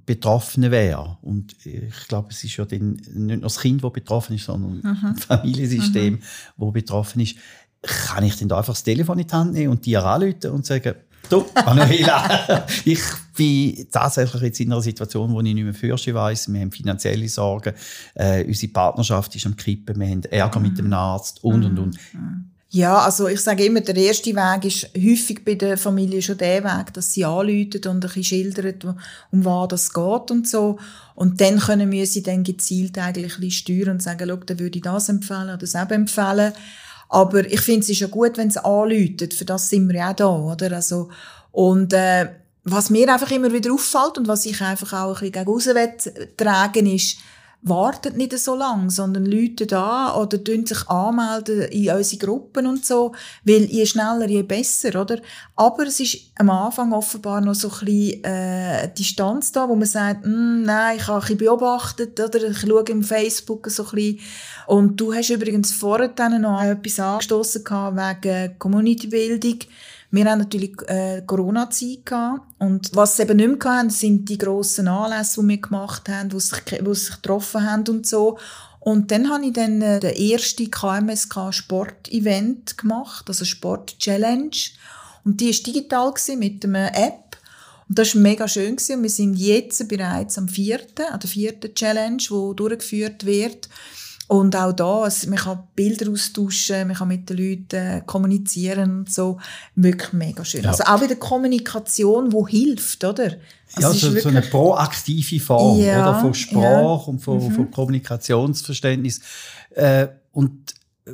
Speaker 2: Betroffene wäre. Und ich glaube, es ist ja dann nicht nur das Kind, das betroffen ist, sondern mhm. [LAUGHS] das Familiensystem, mhm. das betroffen ist. Kann ich dann da einfach das Telefon in die Hand nehmen und dir anrufen und sagen, du, [LAUGHS] Manuela, [LAUGHS] ich bin tatsächlich jetzt in einer Situation, wo ich nicht mehr Fürsche weiss. Wir haben finanzielle Sorgen, äh, unsere Partnerschaft ist am Kippen, wir haben Ärger mhm. mit dem Arzt und, und, und. Mhm.
Speaker 1: Ja, also ich sage immer, der erste Weg ist häufig bei der Familie schon der Weg, dass sie anrufen und ein bisschen schildern, um was das geht und so. Und dann können wir sie dann gezielt eigentlich ein bisschen steuern und sagen, schau, dann würde ich das empfehlen oder das eben empfehlen. Aber ich finde es ist ja gut, wenn sie anrufen, für das sind wir ja auch da, oder? Also, und, äh, was mir einfach immer wieder auffällt und was ich einfach auch ein bisschen gegen tragen ist, wartet nicht so lange, sondern Leute da oder tun sich anmelden in unsere Gruppen und so, weil je schneller, je besser, oder? Aber es ist am Anfang offenbar noch so ein bisschen äh, Distanz da, wo man sagt, hm, nein, ich habe ein bisschen beobachtet, oder ich schaue im Facebook so ein bisschen. Und du hast übrigens vorher dann noch etwas angestoßen wegen Community-Bildung. Wir haben natürlich äh, Corona-Zeit gehabt. Und was sie eben nicht mehr hatten, sind die grossen Anlässe, die wir gemacht haben, wo sich, wo sich getroffen haben und so. Und dann habe ich dann äh, den ersten KMSK Sport-Event gemacht, also Sport-Challenge. Und die war digital mit einer App. Und das war mega schön. Und wir sind jetzt bereits am vierten, an der vierten Challenge, die durchgeführt wird. Und auch da, also man kann Bilder austauschen, man kann mit den Leuten kommunizieren und so. Wirklich mega schön. Ja. Also auch bei der Kommunikation, die hilft, oder?
Speaker 2: Also ja, so, so, eine proaktive Form ja, oder, von Sprache ja. und von, mhm. von Kommunikationsverständnis. Äh, und äh,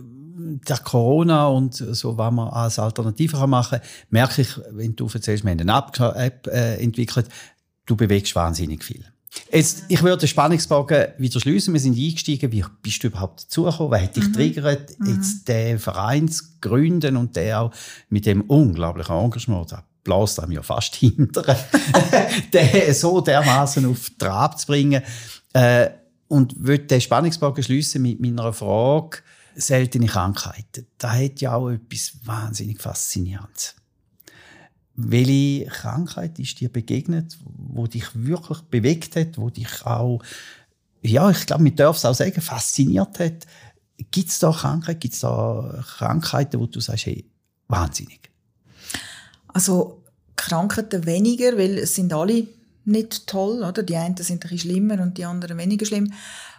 Speaker 2: der Corona und so, was man als Alternative machen kann, merke ich, wenn du erzählst, wir haben eine App äh, entwickelt, du bewegst wahnsinnig viel. Jetzt, ich würde den Spannungsbogen wieder schließen. Wir sind eingestiegen. Wie bist du überhaupt dazugekommen? Wer hat dich mhm. triggert, mhm. jetzt den Verein zu gründen und der auch mit dem unglaublichen Engagement, da bläst einem ja fast hinter, [LAUGHS] den so dermaßen auf Trab zu bringen. Äh, und würde den Spannungsbogen schließen mit meiner Frage, seltene Krankheiten. Da hat ja auch etwas wahnsinnig Faszinierendes. Welche Krankheit ist dir begegnet, wo dich wirklich bewegt hat, wo dich auch, ja, ich glaube, man darf es auch sagen, fasziniert hat? Gibt es da Krankheiten, gibt es da Krankheiten, wo du sagst, hey, wahnsinnig?
Speaker 1: Also Krankheiten weniger, weil es sind alle nicht toll, oder? Die einen sind ein bisschen schlimmer und die anderen weniger schlimm.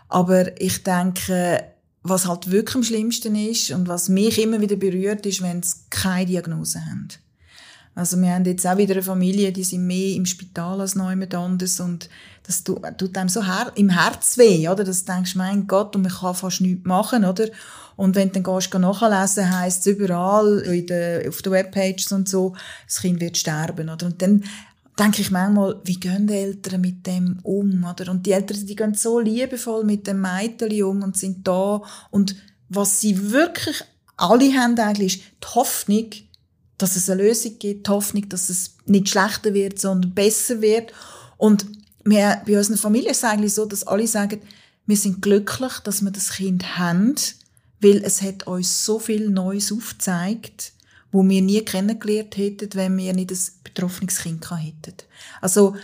Speaker 1: Aber ich denke, was halt wirklich am schlimmsten ist und was mich immer wieder berührt, ist, wenn sie keine Diagnose haben. Also wir haben jetzt auch wieder eine Familie, die sind mehr im Spital als noch jemand anderes und das tut, tut einem so her im Herz weh, oder? Dass du denkst, mein Gott, und man kann fast nichts machen, oder? Und wenn du dann gehst, nachlesen, heisst es überall, in der, auf den Webpages und so, das Kind wird sterben, oder? Und dann denke ich manchmal, wie gehen die Eltern mit dem um, oder? Und die Eltern, die gehen so liebevoll mit dem Mädchen um und sind da und was sie wirklich alle haben eigentlich, ist die Hoffnung, dass es eine Lösung gibt, die Hoffnung, dass es nicht schlechter wird, sondern besser wird. Und wir, bei unserer Familie ist es eigentlich so, dass alle sagen, wir sind glücklich, dass wir das Kind haben, weil es hat uns so viel Neues aufgezeigt, wo wir nie kennengelernt hätten, wenn wir nicht ein betroffenes Kind hätten. Also,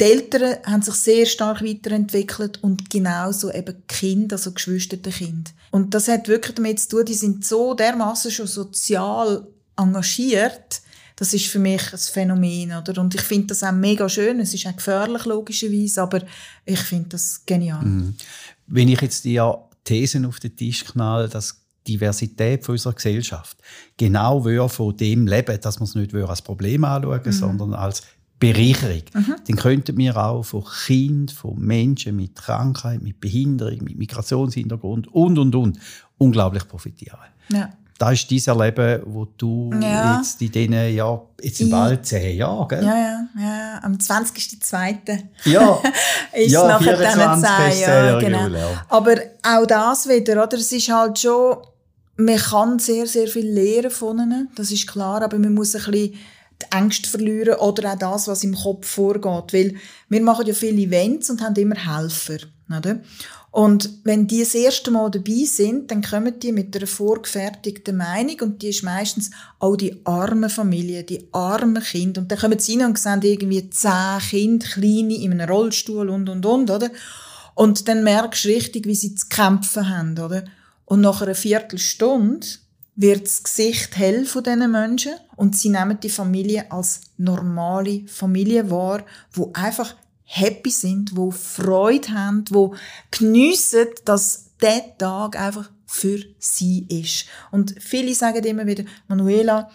Speaker 1: die Eltern haben sich sehr stark weiterentwickelt und genauso eben Kinder, also geschwisterte Kind. Und das hat wirklich damit zu tun, die sind so dermaßen schon sozial engagiert, das ist für mich ein Phänomen, oder? Und ich finde das auch mega schön. Es ist auch gefährlich, logischerweise, aber ich finde das genial. Mhm.
Speaker 2: Wenn ich jetzt die Thesen auf den Tisch knall, dass Diversität von unserer Gesellschaft genau von dem leben, dass wir es nicht als Problem anschauen, mhm. sondern als Bereicherung. Mhm. Dann könnten wir auch von Kindern, von Menschen mit Krankheit, mit Behinderung, mit Migrationshintergrund und, und, und unglaublich profitieren. Ja das ist dein Erleben, wo du ja. jetzt in diesen, ja, jetzt im bald zehn Jahren, gell?
Speaker 1: Ja, ja, ja. Am 20.02.
Speaker 2: Ja. [LAUGHS]
Speaker 1: ist ja, nachher dann zehn Jahre, genau. Ja. Aber auch das wieder, oder? Es ist halt schon, man kann sehr, sehr viel lernen von ihnen, das ist klar, aber man muss ein bisschen die Ängste verlieren oder auch das, was im Kopf vorgeht. Weil wir machen ja viele Events und haben immer Helfer. Oder? Und wenn die das erste Mal dabei sind, dann kommen die mit einer vorgefertigten Meinung und die ist meistens auch die arme Familie, die armen Kinder. Und dann kommen sie rein und sehen irgendwie zehn Kinder, kleine, in einem Rollstuhl und, und, und, oder? Und dann merkst du richtig, wie sie zu kämpfen haben, oder? Und nach einer Viertelstunde wird das Gesicht hell von diesen Menschen und sie nehmen die Familie als normale Familie wahr, wo einfach happy sind, wo Freude haben, wo geniessen, dass der Tag einfach für sie ist. Und viele sagen immer wieder, Manuela,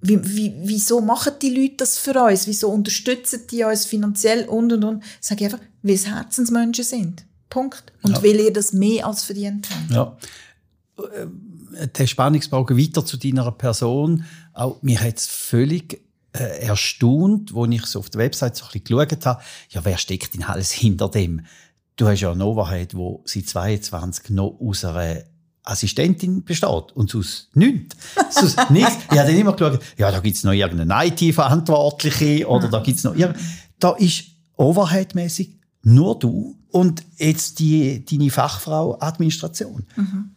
Speaker 1: wie, wie, wieso machen die Leute das für uns? Wieso unterstützen die uns finanziell und und und? Sage ich einfach, weil es Herzensmenschen sind. Punkt. Und ja. weil ihr das mehr als verdient habt.
Speaker 2: Ja. Äh, der Spannungsbogen weiter zu deiner Person. Auch mir hat es völlig äh, erstaunt, als ich so auf der Website so ein bisschen geschaut habe, ja, wer steckt denn alles hinter dem? Du hast ja Nova Head, wo seit 22 noch aus einer Assistentin besteht und sonst nichts. [LAUGHS] sonst nichts. Ich habe dann immer geschaut, ja, da gibt's noch irgendeine IT-Verantwortliche oder da gibt's noch irgend... Da ist overheadmäßig nur du und jetzt die, deine Fachfrau Administration. Mhm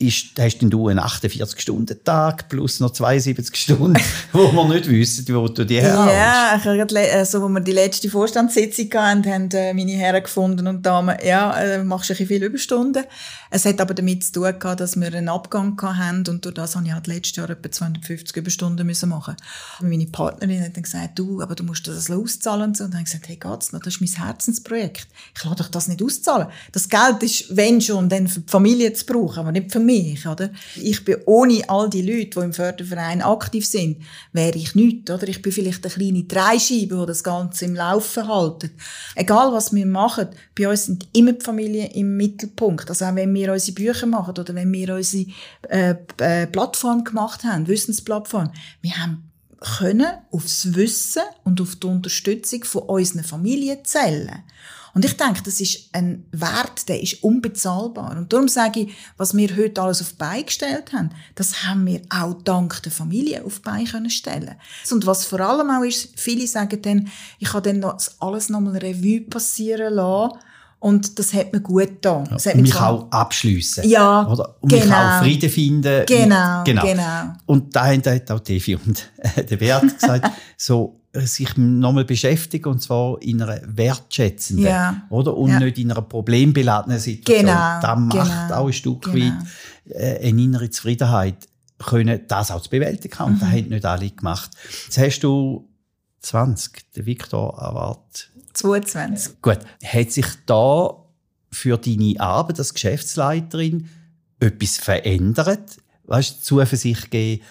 Speaker 2: ist, hast denn du einen 48-Stunden-Tag plus noch 72 Stunden, [LAUGHS] wo wir nicht wissen, wo du die
Speaker 1: herkommst? Ja, ich habe also, wo wir die letzte Vorstandssitzung hatten, haben äh, meine Herren gefunden und Damen, ja, äh, machst du ein viele Überstunden. Es hat aber damit zu tun gehabt, dass wir einen Abgang hatten und durch das habe ich halt letztes Jahr etwa 250 Überstunden müssen machen. Meine Partnerin hat dann gesagt, du, aber du musst das auszahlen und so. Und dann habe ich gesagt, hey, geht's noch? Das ist mein Herzensprojekt. Ich kann doch das nicht auszahlen. Das Geld ist, wenn schon, dann für die Familie zu brauchen, aber nicht für mich, oder? Ich bin ohne all die Leute, die im Förderverein aktiv sind, wäre ich nichts, oder? Ich bin vielleicht eine kleine Dreischeibe, die das Ganze im Laufen halten. Egal, was wir machen, bei uns sind immer die Familien im Mittelpunkt. Also auch wenn wir unsere Bücher machen oder wenn wir unsere äh, äh, Plattform gemacht haben, Wissensplattform, wir haben können aufs Wissen und auf die Unterstützung von unseren Familien zählen. Und ich denke, das ist ein Wert, der ist unbezahlbar. Und darum sage ich, was wir heute alles auf die Beine gestellt haben, das haben wir auch dank der Familie auf die Beine können stellen. Und was vor allem auch ist, viele sagen dann, ich habe dann noch alles nochmal Revue passieren lassen und das hat mir gut getan.
Speaker 2: Ja, und mich auch abschliessen.
Speaker 1: Ja,
Speaker 2: oder? Und genau. mich auch Frieden finden.
Speaker 1: Genau, genau. genau.
Speaker 2: Und da hat auch Devi und äh, der Wert gesagt, [LAUGHS] so sich nochmal beschäftigen und zwar in einer wertschätzenden, ja. oder? Und ja. nicht in einer problembeladenen Situation. Genau, das macht genau, auch ein Stück genau. weit äh, eine innere Zufriedenheit, können das auch zu bewältigen. Und mhm. das haben nicht alle gemacht. Jetzt hast du 20, der Viktor erwartet
Speaker 1: 22.
Speaker 2: Gut. Hat sich da für deine Arbeit als Geschäftsleiterin etwas verändert? Weißt du, Zuversicht geben,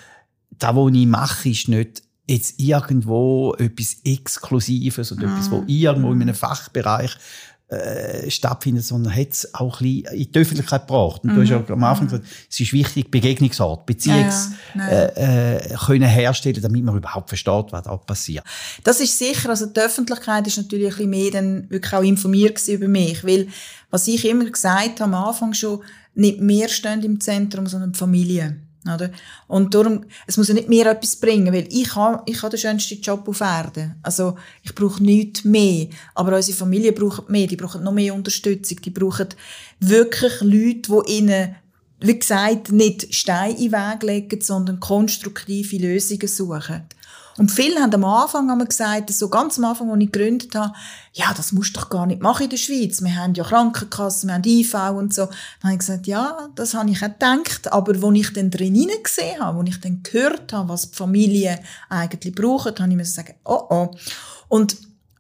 Speaker 2: das, was ich mache, ist nicht jetzt irgendwo etwas Exklusives und mm. etwas, wo irgendwo in einem Fachbereich äh, stattfindet, sondern hat es auch ein bisschen in die Öffentlichkeit gebracht. Und mm. du hast ja am Anfang mhm. gesagt, es ist wichtig, Begegnungsort, Beziehungs ja, ja. Äh, äh, können herstellen, damit man überhaupt versteht, was da passiert.
Speaker 1: Das ist sicher, also die Öffentlichkeit ist natürlich ein bisschen mehr dann wirklich auch informiert über mich, weil was ich immer gesagt habe am Anfang schon, nicht mehr stehen im Zentrum, sondern die Familie. Oder? Und darum, es muss ja nicht mehr etwas bringen, weil ich habe, ich habe den schönsten Job auf Erden. Also, ich brauche nichts mehr. Aber unsere Familie braucht mehr. Die brauchen noch mehr Unterstützung. Die brauchen wirklich Leute, die ihnen, wie gesagt, nicht Steine in den Weg legen, sondern konstruktive Lösungen suchen. Und viele haben am Anfang haben gesagt, so ganz am Anfang, als ich gegründet habe, ja, das musst du doch gar nicht machen in der Schweiz. Wir haben ja Krankenkassen, wir haben IV und so. Dann habe ich gesagt, ja, das habe ich auch gedacht. Aber als ich dann drin gesehen habe, als ich dann gehört habe, was die Familie eigentlich braucht, habe ich mir gesagt, oh oh. Und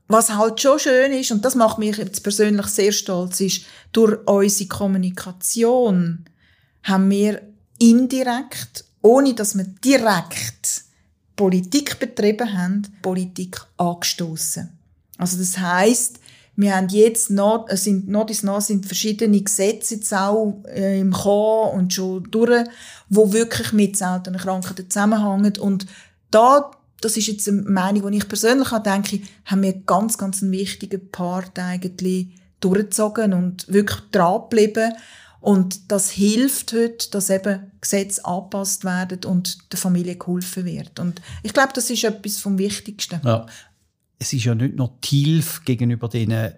Speaker 1: was halt schon schön ist, und das macht mich jetzt persönlich sehr stolz, ist, durch unsere Kommunikation haben wir indirekt, ohne dass wir direkt Politik betrieben haben, Politik angestoßen. Also das heißt, wir haben jetzt noch, sind, noch ist noch sind verschiedene Gesetze jetzt auch äh, im Kommen und schon durch, wo wirklich mit seltenen Krankheiten zusammenhängen. Und da, das ist jetzt eine Meinung, die ich persönlich auch denke, haben wir ganz, ganz einen wichtigen Part eigentlich durchgezogen und wirklich dran geblieben. Und das hilft heute, dass eben Gesetze angepasst werden und der Familie geholfen wird. Und ich glaube, das ist etwas vom Wichtigsten.
Speaker 2: Ja. Es ist ja nicht nur die Hilfe gegenüber den äh,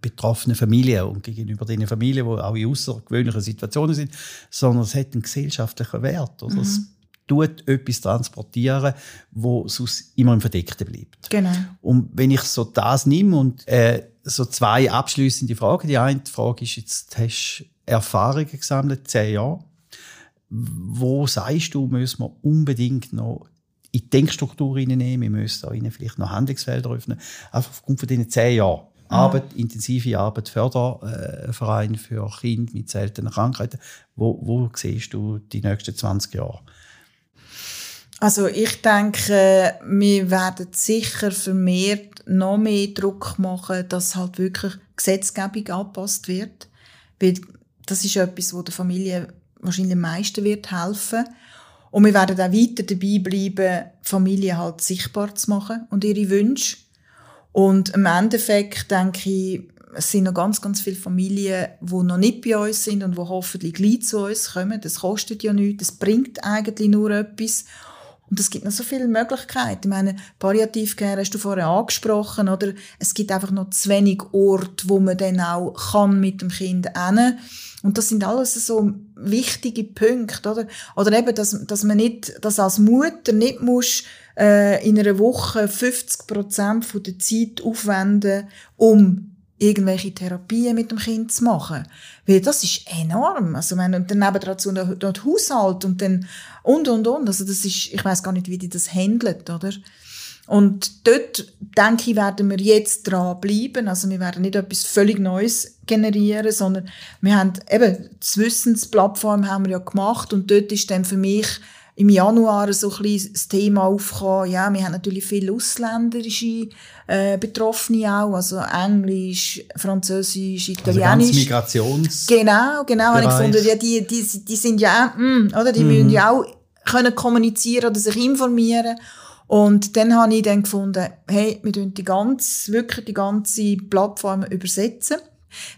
Speaker 2: betroffenen Familien und gegenüber den Familien, die auch in außergewöhnlichen Situationen sind, sondern es hat einen gesellschaftlichen Wert. Oder? Mhm. Es tut etwas transportieren, wo sonst immer im Verdeckten bleibt.
Speaker 1: Genau.
Speaker 2: Und wenn ich so das nehme und äh, so zwei abschließende Fragen. Die eine Frage ist jetzt, hast Erfahrungen gesammelt, zehn Jahre. Wo sagst du, müssen wir unbedingt noch in die Denkstruktur reinnehmen, wir müssen da vielleicht noch Handlungsfelder öffnen, einfach aufgrund von diesen zehn Jahren. Mhm. Arbeit, intensive Arbeit, Förderverein für Kinder mit seltenen Krankheiten. Wo, wo siehst du die nächsten 20 Jahre?
Speaker 1: Also ich denke, wir werden sicher vermehrt noch mehr Druck machen, dass halt wirklich Gesetzgebung angepasst wird. Weil das ist etwas, wo der Familie wahrscheinlich am meisten wird helfen. Und wir werden auch weiter dabei bleiben, Familie halt sichtbar zu machen und ihre Wünsche. Und im Endeffekt denke ich, es sind noch ganz, ganz viele Familien, die noch nicht bei uns sind und die hoffentlich gleich zu uns kommen. Das kostet ja nichts, das bringt eigentlich nur etwas. Und es gibt noch so viele Möglichkeiten. Ich meine, Palliativcare hast du vorher angesprochen, oder? Es gibt einfach noch zu wenig Orte, wo man dann auch kann mit dem Kind hin. Und das sind alles so wichtige Punkte, oder? Oder eben, dass, dass man nicht, dass als Mutter nicht muss, äh, in einer Woche 50 Prozent der Zeit aufwenden, um irgendwelche Therapien mit dem Kind zu machen. Weil das ist enorm. Also, wenn, und dann dazu noch, noch Haushalt und dann, und, und, und. Also, das ist, ich weiß gar nicht, wie die das handelt, oder? Und dort, denke ich, werden wir jetzt dran bleiben. Also, wir werden nicht etwas völlig Neues generieren, sondern wir haben eben, das Wissensplattform haben wir ja gemacht und dort ist dann für mich im Januar so ein bisschen das Thema aufgekommen. Ja, wir haben natürlich viele ausländerische äh, Betroffene auch, also Englisch, Französisch, also Italienisch. Also
Speaker 2: Migrations
Speaker 1: genau, genau. Habe ich gefunden, ja, die, die, die sind ja auch, mh, oder, die mm. müssen ja auch können kommunizieren oder sich informieren. Und dann habe ich dann gefunden, hey, wir tun die ganze, wirklich die ganze Plattform übersetzen.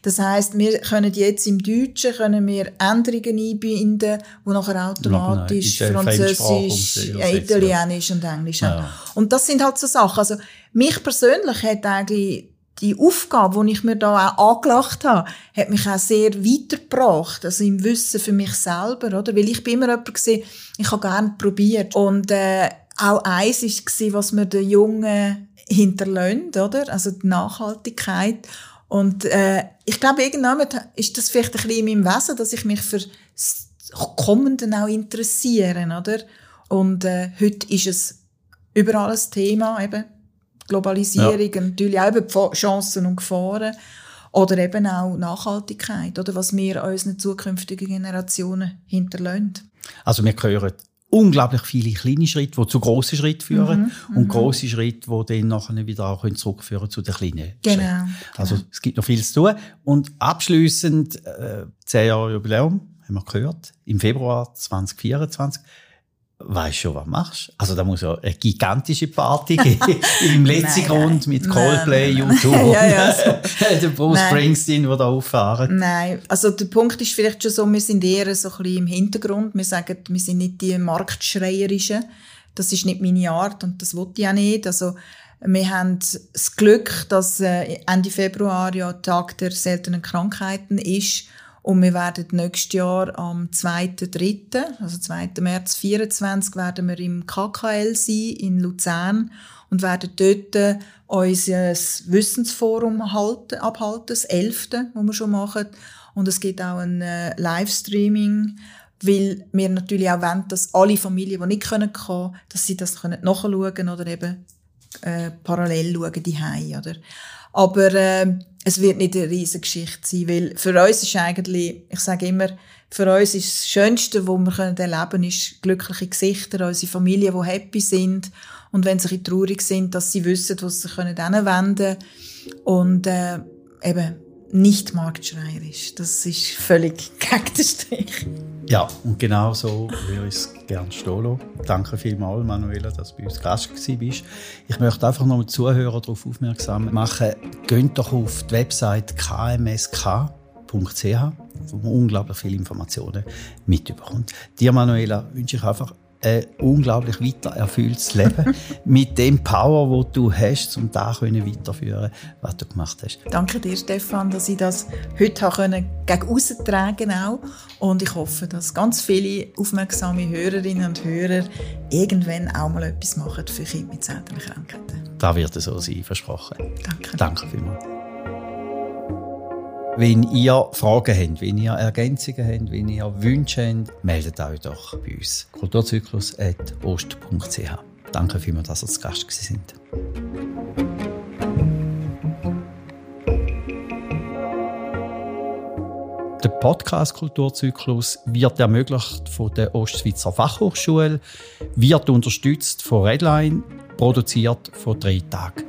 Speaker 1: Das heißt, wir können jetzt im Deutschen können wir Änderungen einbinden, die nachher automatisch Französisch, Italienisch und Englisch haben. Ja. Und das sind halt so Sachen. Also mich persönlich hat eigentlich die Aufgabe, die ich mir da auch angelacht habe, hat mich auch sehr weitergebracht, also im Wissen für mich selber, oder? Weil ich bin immer jemand gewesen, ich habe gerne probiert. Und äh, auch eins war, was mir den Jungen hinterlöhnt, oder? Also die Nachhaltigkeit. Und äh, ich glaube, irgendwann ist das vielleicht ein bisschen in meinem Wesen, dass ich mich für das Kommende auch interessiere, oder? Und äh, heute ist es überall ein Thema, eben Globalisierung, ja. natürlich auch über Chancen und Gefahren. Oder eben auch Nachhaltigkeit, oder was wir unseren zukünftigen Generationen hinterlassen.
Speaker 2: Also wir hören unglaublich viele kleine Schritte, die zu grossen Schritten führen mhm, und mhm. grosse Schritte, die dann nachher wieder auch zurückführen zu den kleinen
Speaker 1: genau, Schritten.
Speaker 2: Also genau. es gibt noch viel zu tun. Und abschließend äh, 10 Jahre Jubiläum, haben wir gehört, im Februar 2024 weißt schon, was du machst. Also da muss ja eine gigantische Party geben [LAUGHS] im letzten nein, Grund mit Coldplay, nein, nein, YouTube, [LAUGHS] ja, ja, so. [LAUGHS] der Bruce. Springsteen, der da auffahren.
Speaker 1: Nein, also der Punkt ist vielleicht schon so, wir sind eher so ein bisschen im Hintergrund. Wir sagen, wir sind nicht die Marktschreierischen. Das ist nicht meine Art und das wollte ich auch nicht. Also wir haben das Glück, dass äh, Ende Februar ja Tag der seltenen Krankheiten ist und wir werden nächstes Jahr am 2.3., also 2. März 2024, werden wir im KKL sein, in Luzern, und werden dort unser Wissensforum halten, abhalten, das 11., das wir schon machen. Und es gibt auch ein äh, Livestreaming, weil wir natürlich auch wollen, dass alle Familien, die nicht können kommen, dass sie das können nachschauen können oder eben äh, parallel schauen, die oder? Aber äh, es wird nicht eine riesige Geschichte sein, weil für uns ist eigentlich, ich sage immer, für uns ist das Schönste, was wir erleben können, ist glückliche Gesichter, unsere Familien, die happy sind und wenn sie traurig sind, dass sie wissen, was sie können wenden können und äh, eben nicht marktschreierisch. Das ist völlig [LAUGHS] gegen den Strich.
Speaker 2: Ja, und genau so würde ich es gerne stehen. Danke vielmals, Manuela, dass du bei uns Gast bist. Ich möchte einfach noch mal Zuhörer darauf aufmerksam machen. Geht doch auf die Website kmsk.ch, wo man unglaublich viele Informationen mitbekommt. Dir, Manuela, wünsche ich einfach ein unglaublich weiter erfülltes Leben [LAUGHS] mit dem Power, wo du hast, um da weiterführen, was du gemacht hast.
Speaker 1: Danke dir, Stefan, dass ich das heute können gegen aussen tragen auch. Und ich hoffe, dass ganz viele aufmerksame Hörerinnen und Hörer irgendwann auch mal etwas machen für Kinder mit seltenen Krankheiten.
Speaker 2: Da wird es so sein, versprochen.
Speaker 1: Danke.
Speaker 2: Danke vielmals. Wenn ihr Fragen habt, wenn ihr Ergänzungen habt, wenn ihr Wünsche habt, meldet euch doch bei uns. kulturzyklus.ost.ch Danke vielmals, dass ihr zu Gast sind. Der Podcast Kulturzyklus wird ermöglicht von der Ostschweizer Fachhochschule, wird unterstützt von Redline, produziert von drei Tagen.